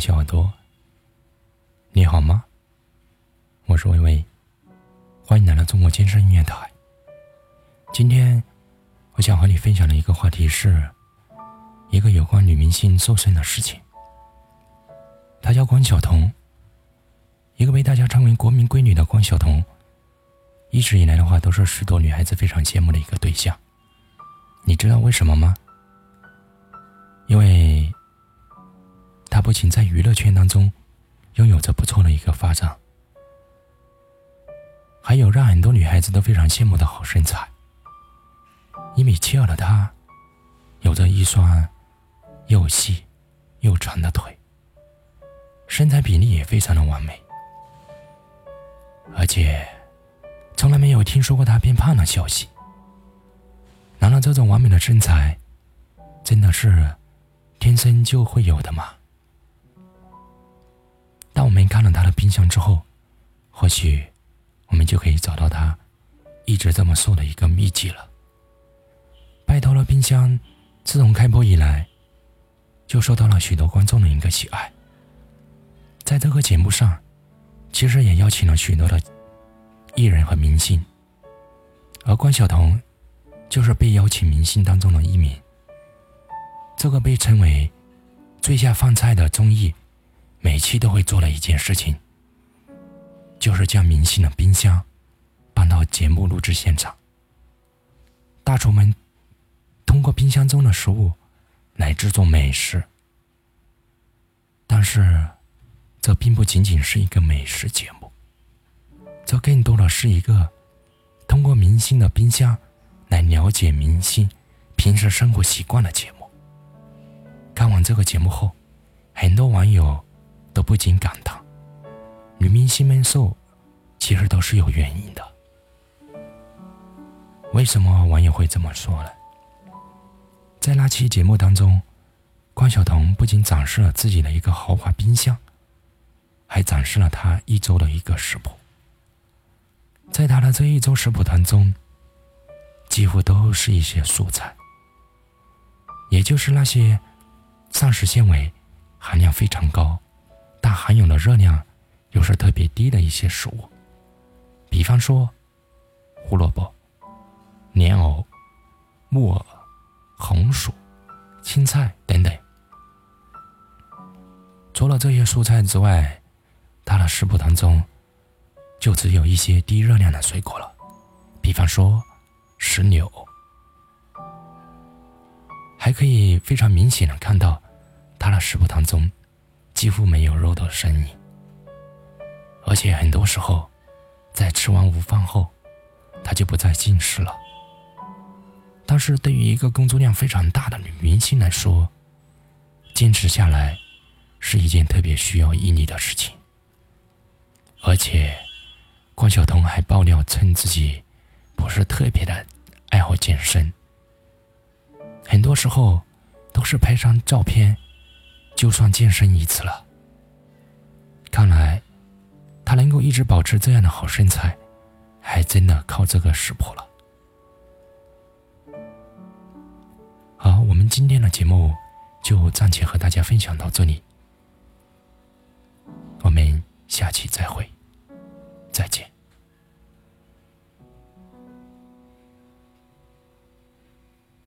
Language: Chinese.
小耳朵，你好吗？我是微微，欢迎来到中国健身音乐台。今天我想和你分享的一个话题是，一个有关女明星瘦身的事情。她叫关晓彤，一个被大家称为“国民闺女”的关晓彤，一直以来的话都是许多女孩子非常羡慕的一个对象。你知道为什么吗？因为。他不仅在娱乐圈当中拥有着不错的一个发展，还有让很多女孩子都非常羡慕的好身材。一米七二的她，有着一双又细又长的腿，身材比例也非常的完美，而且从来没有听说过她变胖的消息。难道这种完美的身材真的是天生就会有的吗？我们看了他的冰箱之后，或许我们就可以找到他一直这么瘦的一个秘籍了。拜托了冰箱，自从开播以来，就受到了许多观众的一个喜爱。在这个节目上，其实也邀请了许多的艺人和明星，而关晓彤就是被邀请明星当中的一名。这个被称为“最下饭菜”的综艺。每期都会做的一件事情，就是将明星的冰箱搬到节目录制现场。大厨们通过冰箱中的食物来制作美食，但是这并不仅仅是一个美食节目，这更多的是一个通过明星的冰箱来了解明星平时生活习惯的节目。看完这个节目后，很多网友。都不禁感叹：女明星们瘦，其实都是有原因的。为什么网友会这么说呢？在那期节目当中，关晓彤不仅展示了自己的一个豪华冰箱，还展示了她一周的一个食谱。在她的这一周食谱当中，几乎都是一些素菜，也就是那些膳食纤维含量非常高。但含有的热量又是特别低的一些食物，比方说胡萝卜、莲藕、木耳、红薯、青菜等等。除了这些蔬菜之外，它的食谱当中就只有一些低热量的水果了，比方说石榴。还可以非常明显的看到，它的食谱当中。几乎没有肉的身影，而且很多时候，在吃完午饭后，他就不再进食了。但是对于一个工作量非常大的女明星来说，坚持下来是一件特别需要毅力的事情。而且，关晓彤还爆料称自己不是特别的爱好健身，很多时候都是拍张照片。就算健身一次了。看来，他能够一直保持这样的好身材，还真的靠这个食谱了。好，我们今天的节目就暂且和大家分享到这里，我们下期再会，再见。